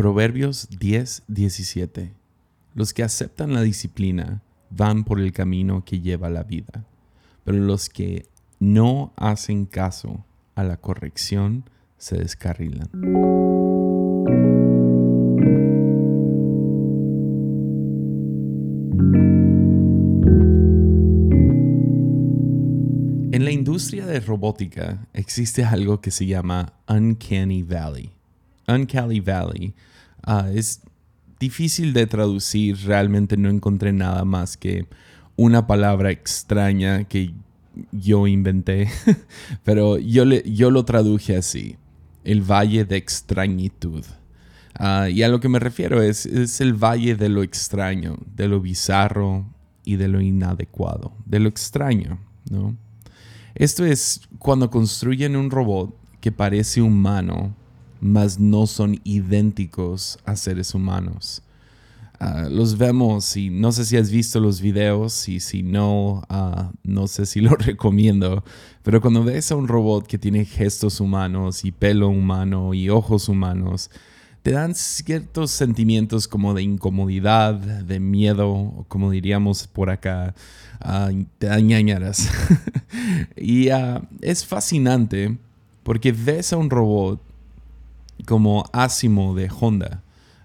Proverbios 10, 17. Los que aceptan la disciplina van por el camino que lleva la vida, pero los que no hacen caso a la corrección se descarrilan. En la industria de robótica existe algo que se llama Uncanny Valley. Uncanny Valley ah, es difícil de traducir, realmente no encontré nada más que una palabra extraña que yo inventé, pero yo, le, yo lo traduje así, el valle de extrañitud. Ah, y a lo que me refiero es, es el valle de lo extraño, de lo bizarro y de lo inadecuado, de lo extraño, ¿no? Esto es cuando construyen un robot que parece humano, mas no son idénticos a seres humanos. Ah, los vemos y no sé si has visto los videos y si no, ah, no sé si lo recomiendo, pero cuando ves a un robot que tiene gestos humanos y pelo humano y ojos humanos, te dan ciertos sentimientos como de incomodidad, de miedo, como diríamos por acá, uh, te dan ñañaras. y es fascinante porque ves a un robot como Asimo de Honda.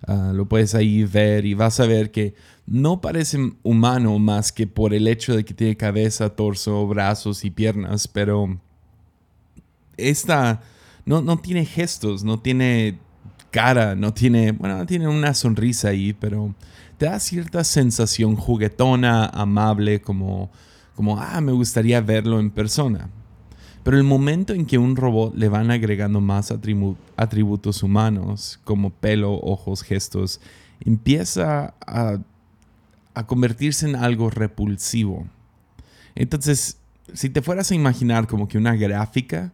Ah, lo puedes ahí ver y vas a ver que no parece humano más que por el hecho de que tiene cabeza, torso, brazos y piernas, pero esta no, no tiene gestos, no tiene cara, no tiene, bueno, tiene una sonrisa ahí, pero te da cierta sensación juguetona, amable, como, como, ah, me gustaría verlo en persona. Pero el momento en que un robot le van agregando más atributos humanos, como pelo, ojos, gestos, empieza a, convertirse en algo repulsivo. Entonces, si te fueras a imaginar como que una gráfica,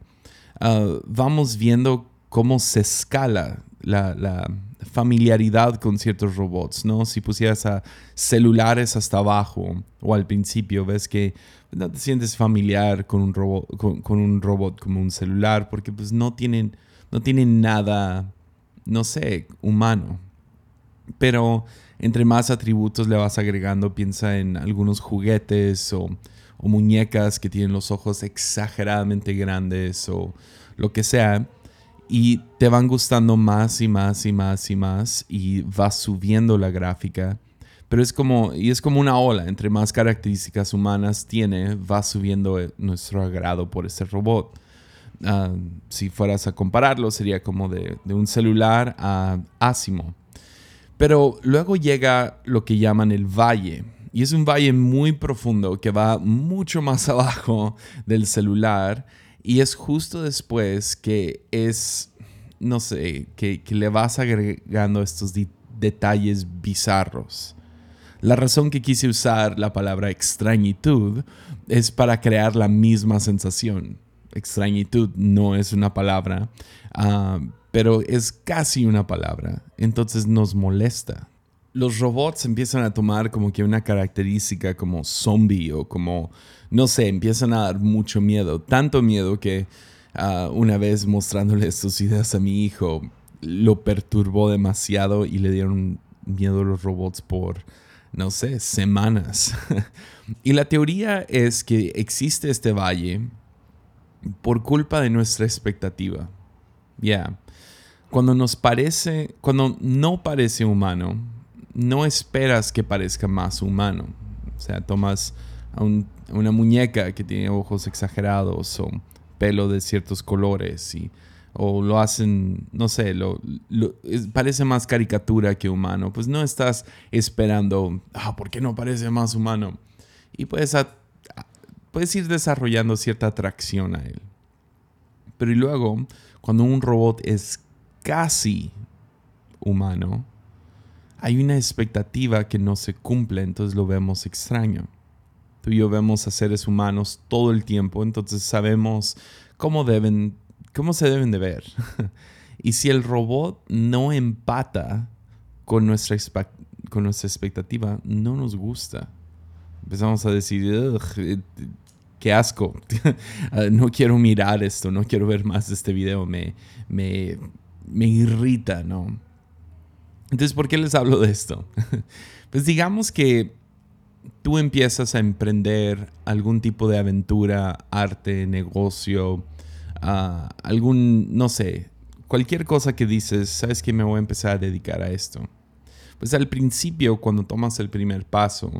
ah, vamos viendo cómo se escala la, familiaridad con ciertos robots, ¿no? Si pusieras a celulares hasta abajo o al principio, ves que no te sientes familiar con un robot, con, un robot como un celular, porque pues no tienen, no tienen nada, no sé, humano. Pero entre más atributos le vas agregando, piensa en algunos juguetes o, o muñecas que tienen los ojos exageradamente grandes o lo que sea y te van gustando más y más y más y más y vas subiendo la gráfica. Pero es como, y es como una ola, entre más características humanas tiene, va subiendo nuestro agrado por ese robot. Ah, si fueras a compararlo, sería como de, de un celular a Asimo. Pero luego llega lo que llaman el valle. Y es un valle muy profundo que va mucho más abajo del celular y es justo después que es, no sé, que, le vas agregando estos detalles bizarros. La razón que quise usar la palabra extrañitud es para crear la misma sensación. Extrañitud no es una palabra, ah, pero es casi una palabra. Entonces nos molesta. Los robots empiezan a tomar como que una característica como zombie o como no sé, empiezan a dar mucho miedo, tanto miedo que ah, una vez mostrándole estas ideas a mi hijo, lo perturbó demasiado y le dieron miedo a los robots por, no sé, semanas. y la teoría es que existe este valle por culpa de nuestra expectativa. Ya. Cuando nos parece, cuando no parece humano, no esperas que parezca más humano. O sea, tomas a una muñeca que tiene ojos exagerados o pelo de ciertos colores y, o lo hacen, no sé, lo, parece más caricatura que humano, pues no estás esperando, ah, ¿por qué no parece más humano? Y puedes, puedes ir desarrollando cierta atracción a él. Pero y luego, cuando un robot es casi humano, hay una expectativa que no se cumple, entonces lo vemos extraño. Tú y yo vemos a seres humanos todo el tiempo, entonces sabemos cómo deben, cómo se deben de ver. y si el robot no empata con nuestra, expectativa, no nos gusta. Empezamos a decir, qué asco, ah, no quiero mirar esto, no quiero ver más este video, me, me, me irrita, ¿no? Entonces, ¿por qué les hablo de esto? pues digamos que tú empiezas a emprender algún tipo de aventura, arte, negocio, ah, algún, no sé, cualquier cosa que dices, sabes que me voy a empezar a dedicar a esto. Pues al principio, cuando tomas el primer paso,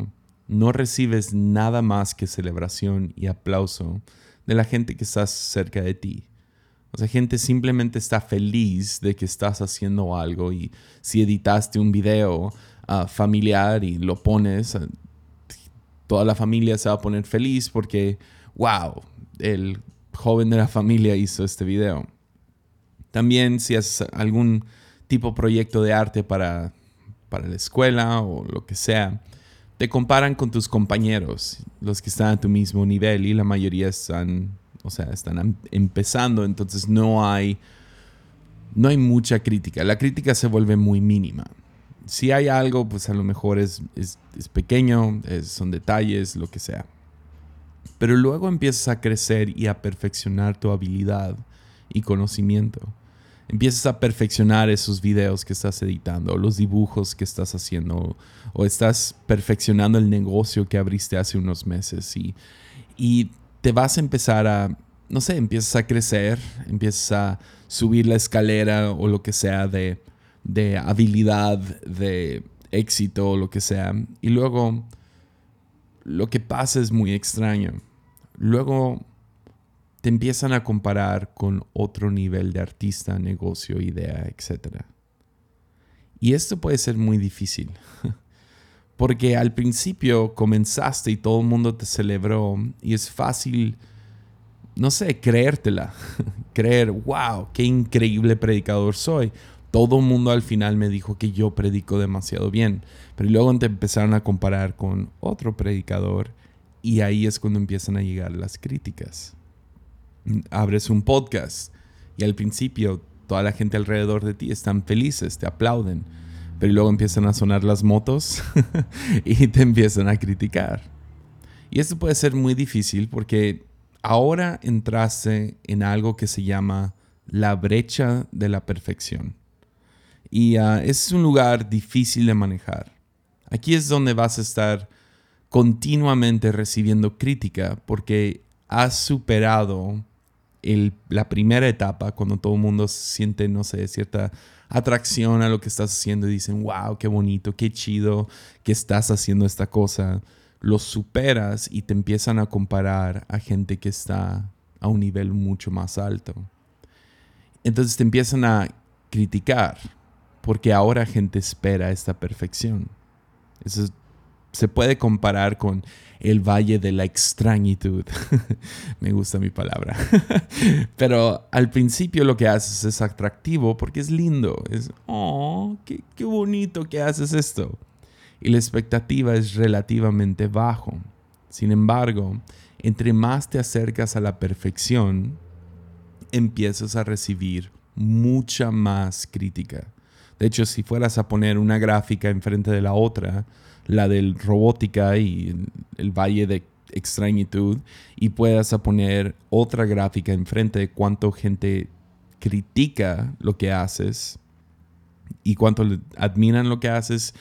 no recibes nada más que celebración y aplauso de la gente que está cerca de ti. O sea, gente simplemente está feliz de que estás haciendo algo y si editaste un video ah, familiar y lo pones, ah, toda la familia se va a poner feliz porque, wow, el joven de la familia hizo este video. También si haces algún tipo de proyecto de arte para, para la escuela o lo que sea, te comparan con tus compañeros, los que están a tu mismo nivel y la mayoría están, o sea, están em, empezando, entonces no hay, no hay mucha crítica. La crítica se vuelve muy mínima si hay algo, pues a lo mejor es, es, pequeño, son detalles, lo que sea. Pero luego empiezas a crecer y a perfeccionar tu habilidad y conocimiento. Empiezas a perfeccionar esos videos que estás editando, los dibujos que estás haciendo, o estás perfeccionando el negocio que abriste hace unos meses. Y, y te vas a empezar a, no sé, empiezas a crecer, empiezas a subir la escalera o lo que sea de, de habilidad, de éxito, o lo que sea. Y luego lo que pasa es muy extraño. Luego te empiezan a comparar con otro nivel de artista, negocio, idea, etc. Y esto puede ser muy difícil. Porque al principio comenzaste y todo el mundo te celebró y es fácil, no sé, creértela. Creer, wow, qué increíble predicador soy todo el mundo al final me dijo que yo predico demasiado bien. Pero luego te empezaron a comparar con otro predicador y ahí es cuando empiezan a llegar las críticas. Abres un podcast y al principio toda la gente alrededor de ti están felices, te aplauden. Pero luego empiezan a sonar las motos y te empiezan a criticar. Y esto puede ser muy difícil porque ahora entraste en algo que se llama la brecha de la perfección. Y ah, es un lugar difícil de manejar. Aquí es donde vas a estar continuamente recibiendo crítica porque has superado la primera etapa cuando todo el mundo siente, no sé, cierta atracción a lo que estás haciendo y dicen, wow, qué bonito, qué chido que estás haciendo esta cosa. Lo superas y te empiezan a comparar a gente que está a un nivel mucho más alto. Entonces te empiezan a criticar porque ahora gente espera esta perfección. Eso se puede comparar con el valle de la extrañitud. Me gusta mi palabra. Pero al principio lo que haces es atractivo porque es lindo. Es, oh, qué, qué bonito que haces esto. Y la expectativa es relativamente bajo. Sin embargo, entre más te acercas a la perfección, empiezas a recibir mucha más crítica de hecho, si fueras a poner una gráfica enfrente de la otra, la del robótica y el valle de extrañitud, y puedas poner otra gráfica enfrente de cuánto gente critica lo que haces y cuánto admiran lo que haces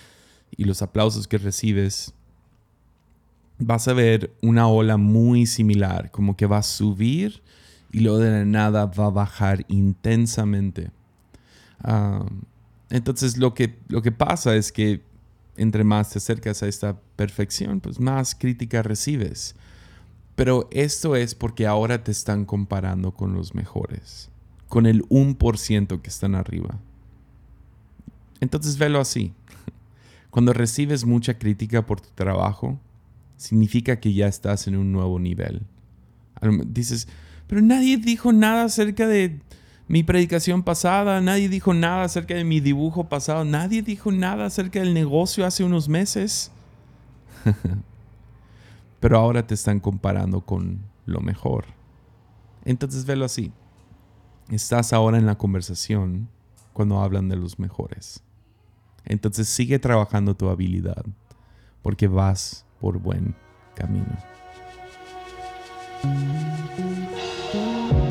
y los aplausos que recibes, vas a ver una ola muy similar, como que va a subir y luego de la nada va a bajar intensamente. Ah, entonces lo que, lo que pasa es que entre más te acercas a esta perfección, pues más crítica recibes. Pero esto es porque ahora te están comparando con los mejores, con el 1% que están arriba. Entonces velo así. Cuando recibes mucha crítica por tu trabajo, significa que ya estás en un nuevo nivel. Dices, pero nadie dijo nada acerca de mi predicación pasada, nadie dijo nada acerca de mi dibujo pasado, nadie dijo nada acerca del negocio hace unos meses. Pero ahora te están comparando con lo mejor. Entonces velo así. Estás ahora en la conversación cuando hablan de los mejores. Entonces sigue trabajando tu habilidad porque vas por buen camino.